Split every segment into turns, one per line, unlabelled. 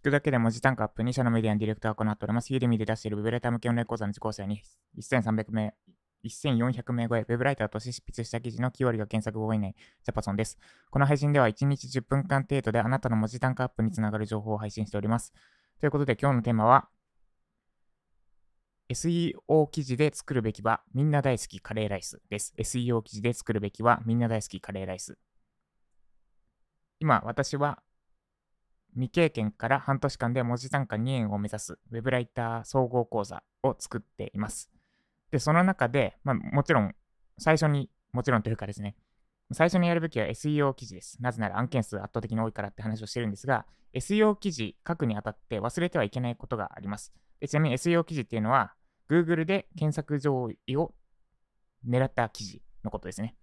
聞くだけで文字単価アップに社のメディアのディレクターを行っております。ユーデミで出しているウェブライター向けのレ講座の受講生に1300名、1400名超え、ウェブライターとして執筆した記事の9割が検索後以内、ジャパソンです。この配信では1日10分間程度であなたの文字単価アップにつながる情報を配信しております。ということで今日のテーマは、SEO 記事で作るべきはみんな大好きカレーライスです。SEO 記事で作るべきはみんな大好きカレーライス。今、私は未経験から半年間で文字単価2円を目指す Web ライター総合講座を作っています。で、その中で、まあ、もちろん、最初に、もちろんというかですね、最初にやるべきは SEO 記事です。なぜなら案件数圧倒的に多いからって話をしてるんですが、SEO 記事書くにあたって忘れてはいけないことがあります。でちなみに SEO 記事っていうのは、Google で検索上位を狙った記事のことですね。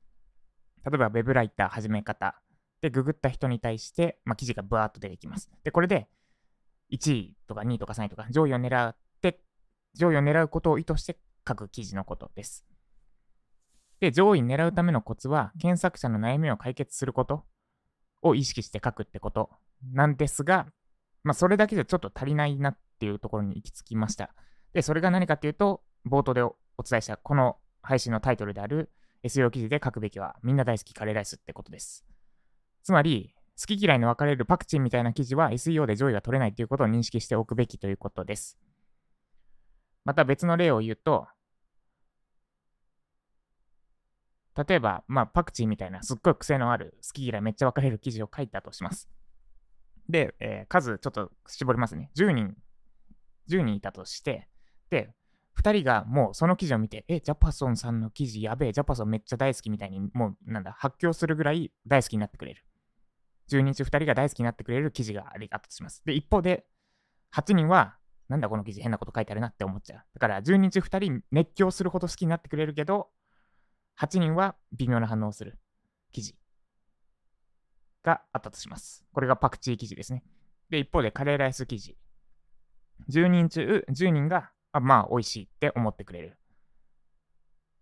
例えば、Web ライター始め方、で、ググった人に対して、まあ、記事がブワーッと出てきます。で、これで、1位とか2位とか3位とか、上位を狙って、上位を狙うことを意図して書く記事のことです。で、上位狙うためのコツは、検索者の悩みを解決することを意識して書くってことなんですが、まあ、それだけじゃちょっと足りないなっていうところに行き着きました。で、それが何かっていうと、冒頭でお伝えしたこの配信のタイトルである SEO 記事で書くべきはみんな大好きカレーライスってことです。つまり、好き嫌いの分かれるパクチンみたいな記事は SEO で上位が取れないということを認識しておくべきということです。また別の例を言うと、例えば、まあ、パクチーみたいなすっごい癖のある好き嫌いめっちゃ分かれる記事を書いたとします。で、えー、数ちょっと絞りますね。10人、10人いたとして、で、2人がもうその記事を見て、え、ジャパソンさんの記事やべえ、ジャパソンめっちゃ大好きみたいに、もうなんだ、発狂するぐらい大好きになってくれる。10人中2人が大好きになってくれる記事がありがとします。で、一方で、8人は、なんだこの記事変なこと書いてあるなって思っちゃう。だから、10人中2人熱狂するほど好きになってくれるけど、8人は微妙な反応をする記事があったとします。これがパクチー記事ですね。で、一方でカレーライス記事。10人中10人が、あまあ、美味しいって思ってくれる。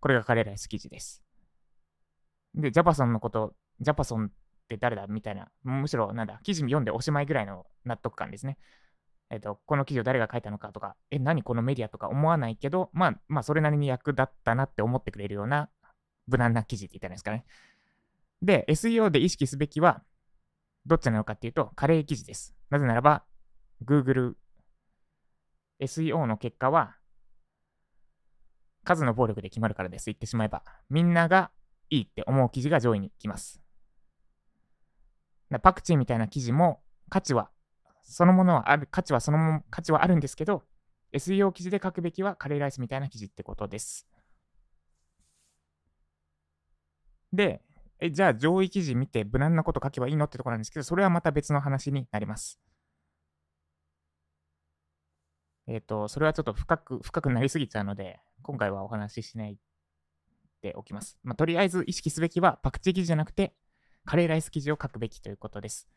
これがカレーライス記事です。で、ジャパソンのこと、ジャパソンって誰だみたいな、むしろなんだ、記事読んでおしまいぐらいの納得感ですね。えっ、ー、と、この記事を誰が書いたのかとか、え、何このメディアとか思わないけど、まあ、まあ、それなりに役立ったなって思ってくれるような無難な記事って言ったらいいですかね。で、SEO で意識すべきは、どっちなのかっていうと、カレー記事です。なぜならば、Google SEO の結果は、数の暴力で決まるからです。言ってしまえば。みんながいいって思う記事が上位に来ます。パクチーみたいな記事も価値は、そのものはある、価値はそのも価値はあるんですけど、SEO 記事で書くべきはカレーライスみたいな記事ってことです。で、えじゃあ上位記事見て無難なこと書けばいいのってところなんですけど、それはまた別の話になります。えっ、ー、と、それはちょっと深く、深くなりすぎちゃうので、今回はお話ししないでおきます。まあ、とりあえず意識すべきは、パクチー記事じゃなくて、カレーライス記事を書くべきということです。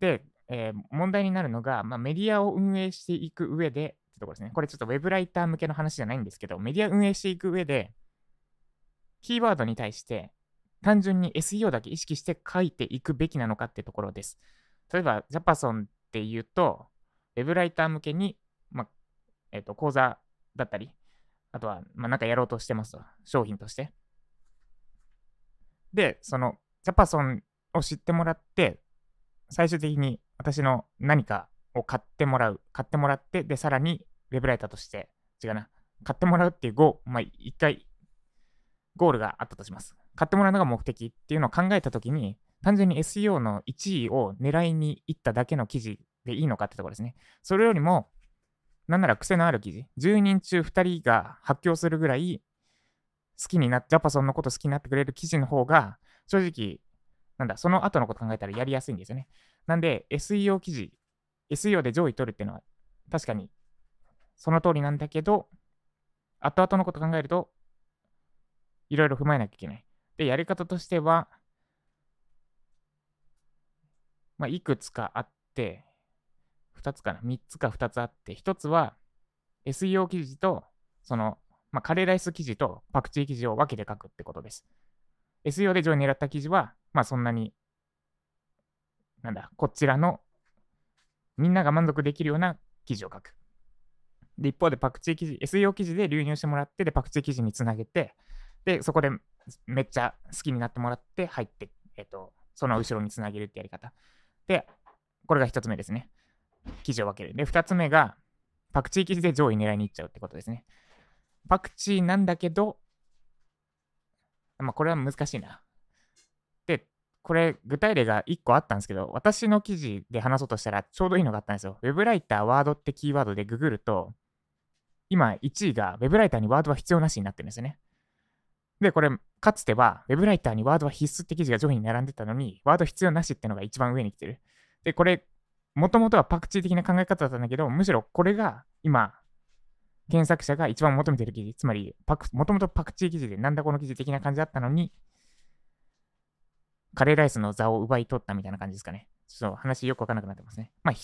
で、えー、問題になるのが、まあ、メディアを運営していく上で、ってところですね。これちょっとウェブライター向けの話じゃないんですけど、メディア運営していく上で、キーワードに対して、単純に SEO だけ意識して書いていくべきなのかってところです。例えば、ジャパソンっていうと、ウェブライター向けに、まあ、えっ、ー、と、講座だったり、あとは、まあ、なんかやろうとしてますと。商品として。で、その、ジャパソンを知ってもらって、最終的に私の何かを買ってもらう。買ってもらって、で、さらに、ウェブライターとして、違うな、買ってもらうっていうゴ、まあ、一回、ゴールがあったとします。買ってもらうのが目的っていうのを考えたときに、単純に SEO の1位を狙いに行っただけの記事でいいのかってところですね。それよりも、なんなら癖のある記事、10人中2人が発狂するぐらい好きになって、ジャパソンのこと好きになってくれる記事の方が、正直、なんだ、その後のこと考えたらやりやすいんですよね。なんで、SEO 記事、SEO で上位取るっていうのは、確かにその通りなんだけど、後々のこと考えると、いろいろ踏まえなきゃいけない。で、やり方としては、まあ、いくつかあって、2つかな ?3 つか2つあって、1つは SEO 記事と、その、まあ、カレーライス記事とパクチー記事を分けて書くってことです。SEO で上位狙った記事は、まあそんなに、なんだ、こちらのみんなが満足できるような記事を書く。で、一方でパクチー記事、SEO 記事で流入してもらって、で、パクチー記事につなげて、で、そこでめっちゃ好きになってもらって入って、えっ、と、その後ろにつなげるってやり方。で、これが一つ目ですね。記事を分ける。で、二つ目が、パクチー記事で上位狙いに行っちゃうってことですね。パクチーなんだけど、まあ、これは難しいな。で、これ、具体例が1個あったんですけど、私の記事で話そうとしたらちょうどいいのがあったんですよ。ウェブライター、ワードってキーワードでググると、今1位がウェブライターにワードは必要なしになってるんですよね。で、これ、かつては、ウェブライターにワードは必須って記事が上位に並んでたのに、ワード必要なしってのが一番上に来てる。で、これ、もともとはパクチー的な考え方だったんだけど、むしろこれが今、検索者が一番求めてる記事、つまり、もともとパクチー記事でなんだこの記事的な感じだったのに、カレーライスの座を奪い取ったみたいな感じですかね。ちょっと話よくわからなくなってますね。まあ、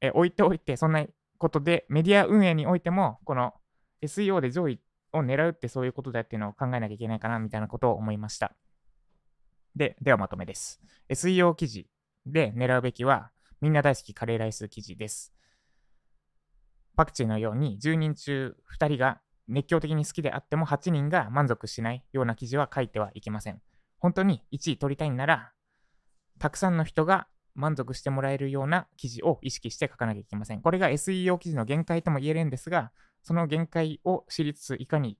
え置いておいて、そんなことで、メディア運営においても、この SEO で上位を狙うってそういうことだっていうのを考えなきゃいけないかな、みたいなことを思いました。で、ではまとめです。SEO 記事で狙うべきは、みんな大好きカレーライス記事です。パクチーのように10人中2人が熱狂的に好きであっても8人が満足しないような記事は書いてはいけません。本当に1位取りたいんなら、たくさんの人が満足してもらえるような記事を意識して書かなきゃいけません。これが SEO 記事の限界とも言えるんですが、その限界を知りつつ、いかに、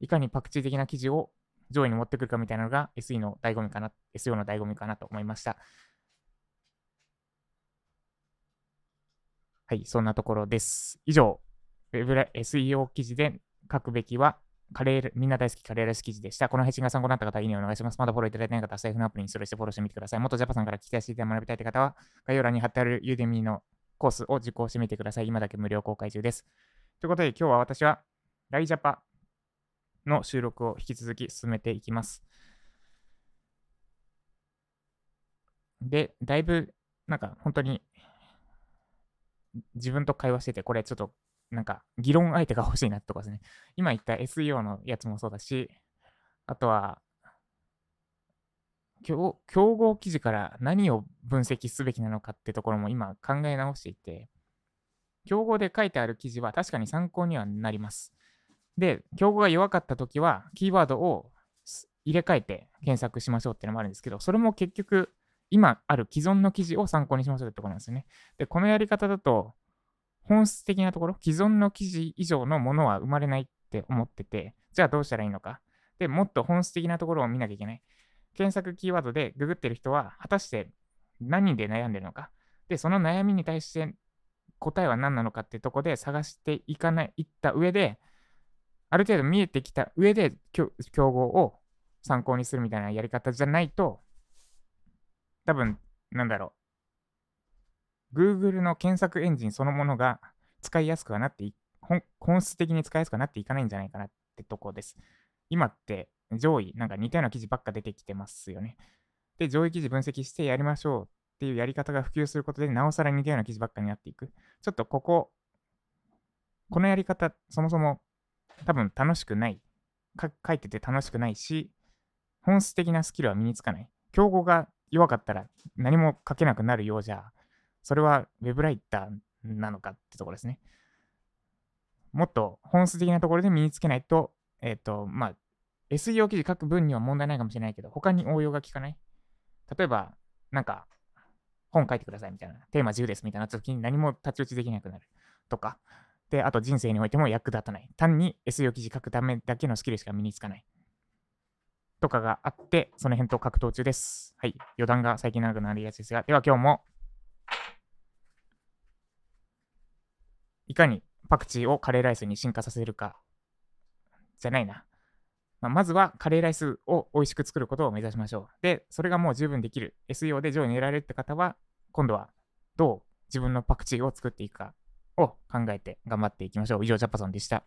いかにパクチー的な記事を上位に持ってくるかみたいなのが SE の醍醐味かな、SEO の醍醐味かなと思いました。はい、そんなところです。以上、SEO 記事で書くべきは、カレー、みんな大好きカレーラス記事でした。この配信が参考になった方は、いいねお願いします。まだフォローいただいてない方は、財布のアプリにそれしてフォローしてみてください。元ジャパさんから聞き出して学びたいという方は、概要欄に貼ってあるユーデミーのコースを受講してみてください。今だけ無料公開中です。ということで、今日は私は、ライジャパの収録を引き続き進めていきます。で、だいぶ、なんか本当に自分と会話してて、これちょっとなんか議論相手が欲しいなとかですね。今言った SEO のやつもそうだし、あとは、競合記事から何を分析すべきなのかってところも今考え直していて、競合で書いてある記事は確かに参考にはなります。で、競合が弱かったときは、キーワードを入れ替えて検索しましょうっていうのもあるんですけど、それも結局、今ある既存の記事を参考にしましょうってところなんですよね。で、このやり方だと、本質的なところ、既存の記事以上のものは生まれないって思ってて、じゃあどうしたらいいのか。で、もっと本質的なところを見なきゃいけない。検索キーワードでググってる人は、果たして何で悩んでるのか。で、その悩みに対して答えは何なのかってとこで探していかない、いった上で、ある程度見えてきた上で競合を参考にするみたいなやり方じゃないと、多分、なんだろう。Google の検索エンジンそのものが使いやすくはなって本質的に使いやすくはなっていかないんじゃないかなってとこです。今って上位、なんか似たような記事ばっか出てきてますよね。で、上位記事分析してやりましょうっていうやり方が普及することで、なおさら似たような記事ばっかになっていく。ちょっとここ、このやり方、そもそも多分楽しくない。書いてて楽しくないし、本質的なスキルは身につかない。競合が弱かったら何も書けなくなるようじゃ、それは Web ライターなのかってところですね。もっと本質的なところで身につけないと、えっ、ー、と、まあ、SEO 記事書く分には問題ないかもしれないけど、他に応用が効かない例えば、なんか、本書いてくださいみたいな、テーマ10ですみたいな時に何も太刀打ちできなくなるとか、で、あと人生においても役立たない。単に SEO 記事書くためだけのスキルしか身につかない。とかがあって、その辺と格闘中です。はい。余談が最近長くなりやすいですが、では今日も、いかにパクチーをカレーライスに進化させるか、じゃないな。まあ、まずはカレーライスを美味しく作ることを目指しましょう。で、それがもう十分できる。SEO で上位にられるって方は、今度はどう自分のパクチーを作っていくかを考えて頑張っていきましょう。以上、ジャパソンでした。